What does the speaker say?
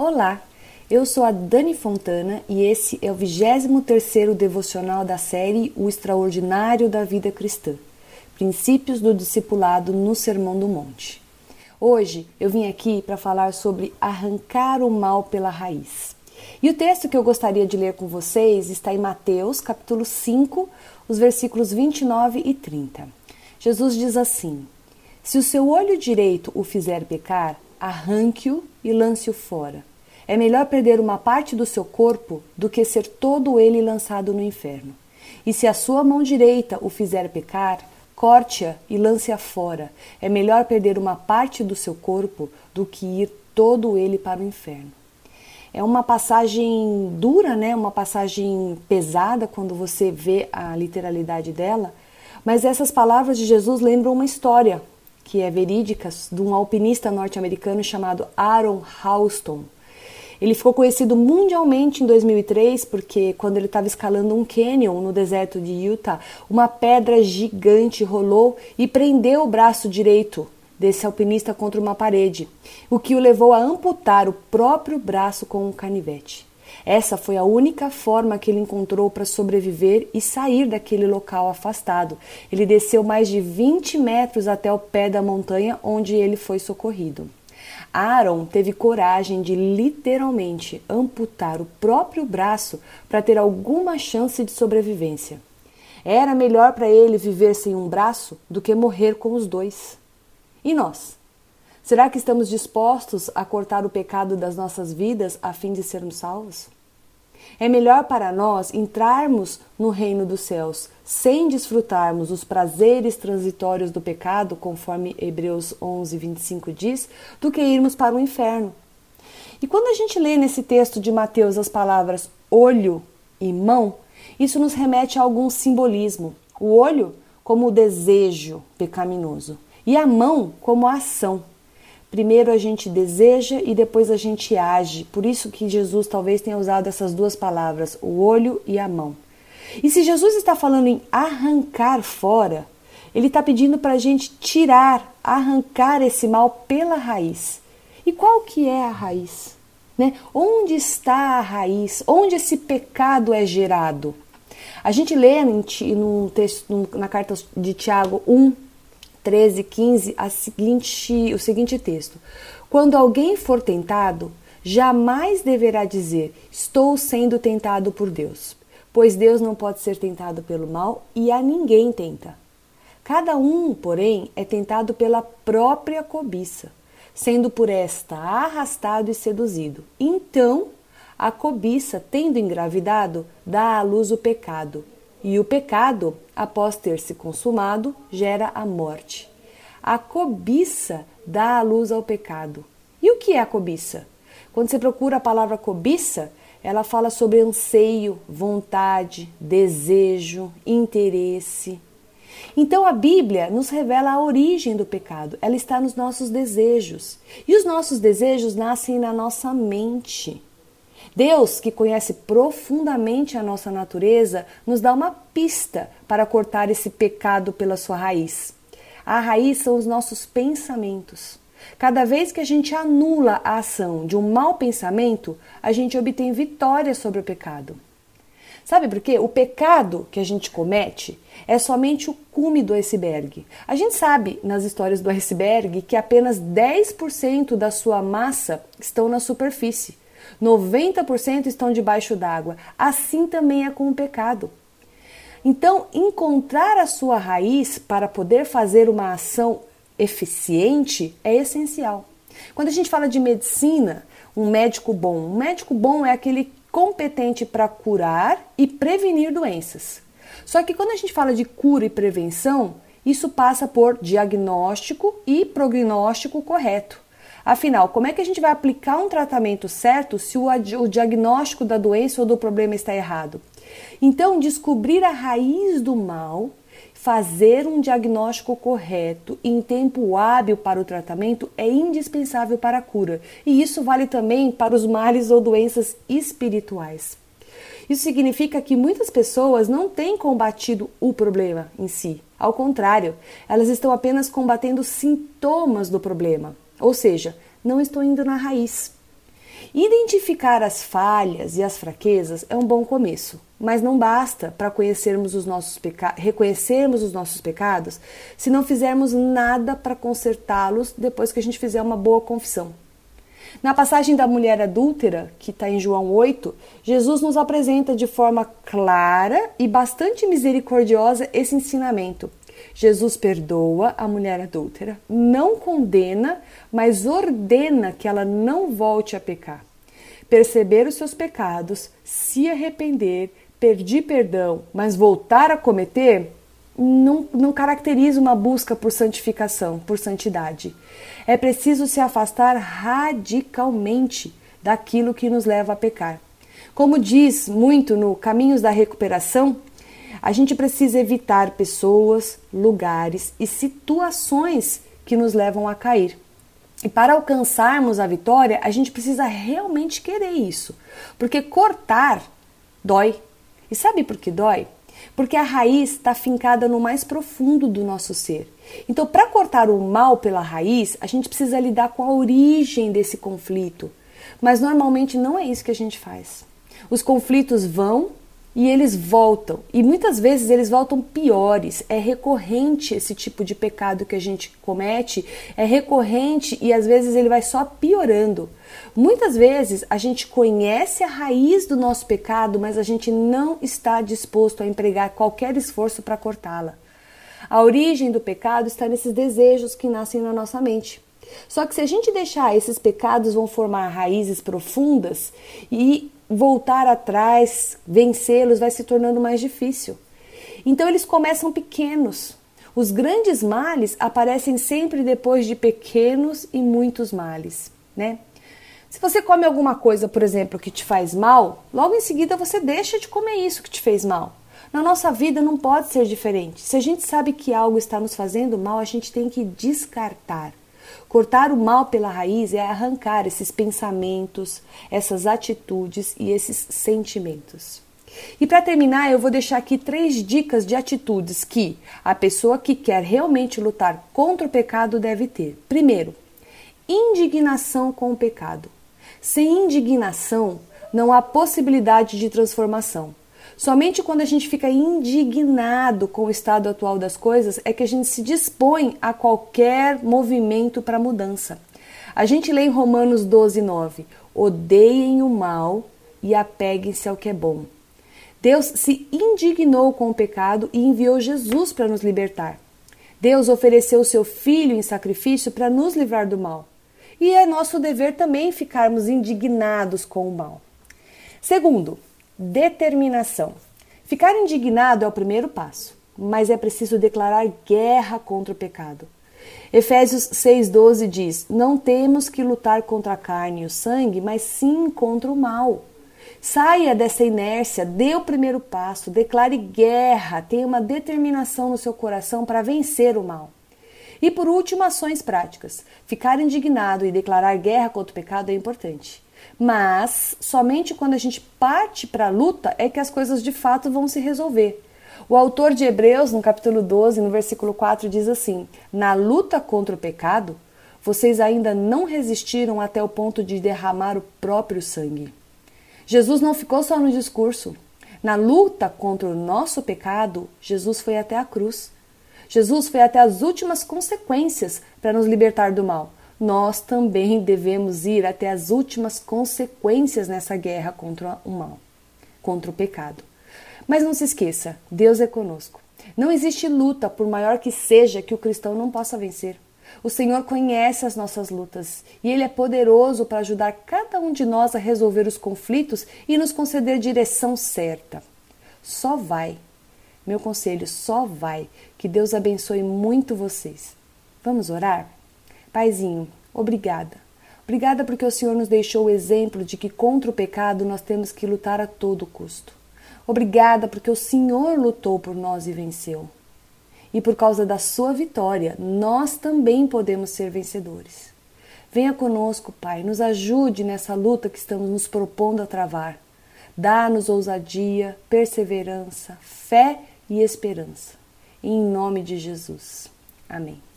Olá, eu sou a Dani Fontana e esse é o 23º devocional da série O Extraordinário da Vida Cristã, Princípios do Discipulado no Sermão do Monte. Hoje eu vim aqui para falar sobre arrancar o mal pela raiz. E o texto que eu gostaria de ler com vocês está em Mateus, capítulo 5, os versículos 29 e 30. Jesus diz assim: Se o seu olho direito o fizer pecar, arranque-o e lance-o fora. É melhor perder uma parte do seu corpo do que ser todo ele lançado no inferno. E se a sua mão direita o fizer pecar, corte-a e lance-a fora. É melhor perder uma parte do seu corpo do que ir todo ele para o inferno. É uma passagem dura, né? Uma passagem pesada quando você vê a literalidade dela, mas essas palavras de Jesus lembram uma história que é verídica de um alpinista norte-americano chamado Aaron Halston. Ele ficou conhecido mundialmente em 2003 porque quando ele estava escalando um canyon no deserto de Utah, uma pedra gigante rolou e prendeu o braço direito desse alpinista contra uma parede, o que o levou a amputar o próprio braço com um canivete. Essa foi a única forma que ele encontrou para sobreviver e sair daquele local afastado. Ele desceu mais de 20 metros até o pé da montanha onde ele foi socorrido. Aaron teve coragem de literalmente amputar o próprio braço para ter alguma chance de sobrevivência. Era melhor para ele viver sem um braço do que morrer com os dois. E nós? Será que estamos dispostos a cortar o pecado das nossas vidas a fim de sermos salvos? É melhor para nós entrarmos no reino dos céus sem desfrutarmos os prazeres transitórios do pecado, conforme Hebreus 11, 25 diz, do que irmos para o inferno. E quando a gente lê nesse texto de Mateus as palavras olho e mão, isso nos remete a algum simbolismo. O olho como o desejo pecaminoso e a mão como a ação. Primeiro a gente deseja e depois a gente age. Por isso que Jesus talvez tenha usado essas duas palavras, o olho e a mão. E se Jesus está falando em arrancar fora, ele está pedindo para a gente tirar, arrancar esse mal pela raiz. E qual que é a raiz? Né? Onde está a raiz? Onde esse pecado é gerado? A gente lê no texto, na carta de Tiago 1, 13, 15, a seguinte, o seguinte texto: Quando alguém for tentado, jamais deverá dizer: Estou sendo tentado por Deus, pois Deus não pode ser tentado pelo mal e a ninguém tenta. Cada um, porém, é tentado pela própria cobiça, sendo por esta arrastado e seduzido. Então, a cobiça, tendo engravidado, dá à luz o pecado, e o pecado, após ter se consumado, gera a morte. A cobiça dá a luz ao pecado. E o que é a cobiça? Quando você procura a palavra cobiça, ela fala sobre anseio, vontade, desejo, interesse. Então a Bíblia nos revela a origem do pecado. Ela está nos nossos desejos. E os nossos desejos nascem na nossa mente. Deus, que conhece profundamente a nossa natureza, nos dá uma pista para cortar esse pecado pela sua raiz. A raiz são os nossos pensamentos. Cada vez que a gente anula a ação de um mau pensamento, a gente obtém vitória sobre o pecado. Sabe por quê? O pecado que a gente comete é somente o cume do iceberg. A gente sabe nas histórias do iceberg que apenas 10% da sua massa estão na superfície. 90% estão debaixo d'água. Assim também é com o pecado. Então, encontrar a sua raiz para poder fazer uma ação eficiente é essencial. Quando a gente fala de medicina, um médico bom, um médico bom é aquele competente para curar e prevenir doenças. Só que quando a gente fala de cura e prevenção, isso passa por diagnóstico e prognóstico correto. Afinal, como é que a gente vai aplicar um tratamento certo se o, o diagnóstico da doença ou do problema está errado? Então, descobrir a raiz do mal, fazer um diagnóstico correto em tempo hábil para o tratamento é indispensável para a cura. E isso vale também para os males ou doenças espirituais. Isso significa que muitas pessoas não têm combatido o problema em si. Ao contrário, elas estão apenas combatendo sintomas do problema. Ou seja, não estou indo na raiz. Identificar as falhas e as fraquezas é um bom começo, mas não basta para conhecermos os nossos reconhecermos os nossos pecados se não fizermos nada para consertá-los depois que a gente fizer uma boa confissão. Na passagem da mulher adúltera, que está em João 8, Jesus nos apresenta de forma clara e bastante misericordiosa esse ensinamento. Jesus perdoa a mulher adúltera, não condena, mas ordena que ela não volte a pecar. Perceber os seus pecados, se arrepender, pedir perdão, mas voltar a cometer, não, não caracteriza uma busca por santificação, por santidade. É preciso se afastar radicalmente daquilo que nos leva a pecar. Como diz muito no Caminhos da Recuperação, a gente precisa evitar pessoas, lugares e situações que nos levam a cair. E para alcançarmos a vitória, a gente precisa realmente querer isso. Porque cortar dói. E sabe por que dói? Porque a raiz está fincada no mais profundo do nosso ser. Então, para cortar o mal pela raiz, a gente precisa lidar com a origem desse conflito. Mas normalmente não é isso que a gente faz. Os conflitos vão e eles voltam. E muitas vezes eles voltam piores. É recorrente esse tipo de pecado que a gente comete, é recorrente e às vezes ele vai só piorando. Muitas vezes a gente conhece a raiz do nosso pecado, mas a gente não está disposto a empregar qualquer esforço para cortá-la. A origem do pecado está nesses desejos que nascem na nossa mente. Só que se a gente deixar esses pecados vão formar raízes profundas e voltar atrás, vencê-los, vai se tornando mais difícil. Então eles começam pequenos. Os grandes males aparecem sempre depois de pequenos e muitos males, né? Se você come alguma coisa, por exemplo, que te faz mal, logo em seguida você deixa de comer isso que te fez mal. Na nossa vida não pode ser diferente. Se a gente sabe que algo está nos fazendo mal, a gente tem que descartar. Cortar o mal pela raiz é arrancar esses pensamentos, essas atitudes e esses sentimentos. E para terminar, eu vou deixar aqui três dicas de atitudes que a pessoa que quer realmente lutar contra o pecado deve ter. Primeiro, indignação com o pecado. Sem indignação, não há possibilidade de transformação. Somente quando a gente fica indignado com o estado atual das coisas é que a gente se dispõe a qualquer movimento para mudança. A gente lê em Romanos 12, 9: odeiem o mal e apeguem-se ao que é bom. Deus se indignou com o pecado e enviou Jesus para nos libertar. Deus ofereceu seu Filho em sacrifício para nos livrar do mal. E é nosso dever também ficarmos indignados com o mal. Segundo, Determinação. Ficar indignado é o primeiro passo, mas é preciso declarar guerra contra o pecado. Efésios 6,12 diz: Não temos que lutar contra a carne e o sangue, mas sim contra o mal. Saia dessa inércia, dê o primeiro passo, declare guerra, tenha uma determinação no seu coração para vencer o mal. E por último, ações práticas. Ficar indignado e declarar guerra contra o pecado é importante. Mas somente quando a gente parte para a luta é que as coisas de fato vão se resolver. O autor de Hebreus, no capítulo 12, no versículo 4, diz assim: Na luta contra o pecado, vocês ainda não resistiram até o ponto de derramar o próprio sangue. Jesus não ficou só no discurso. Na luta contra o nosso pecado, Jesus foi até a cruz. Jesus foi até as últimas consequências para nos libertar do mal nós também devemos ir até as últimas consequências nessa guerra contra o mal, contra o pecado. Mas não se esqueça, Deus é conosco. Não existe luta, por maior que seja, que o cristão não possa vencer. O Senhor conhece as nossas lutas e Ele é poderoso para ajudar cada um de nós a resolver os conflitos e nos conceder direção certa. Só vai. Meu conselho, só vai. Que Deus abençoe muito vocês. Vamos orar? Paizinho, obrigada. Obrigada porque o Senhor nos deixou o exemplo de que contra o pecado nós temos que lutar a todo custo. Obrigada porque o Senhor lutou por nós e venceu. E por causa da sua vitória, nós também podemos ser vencedores. Venha conosco, Pai, nos ajude nessa luta que estamos nos propondo a travar. Dá-nos ousadia, perseverança, fé e esperança. Em nome de Jesus. Amém.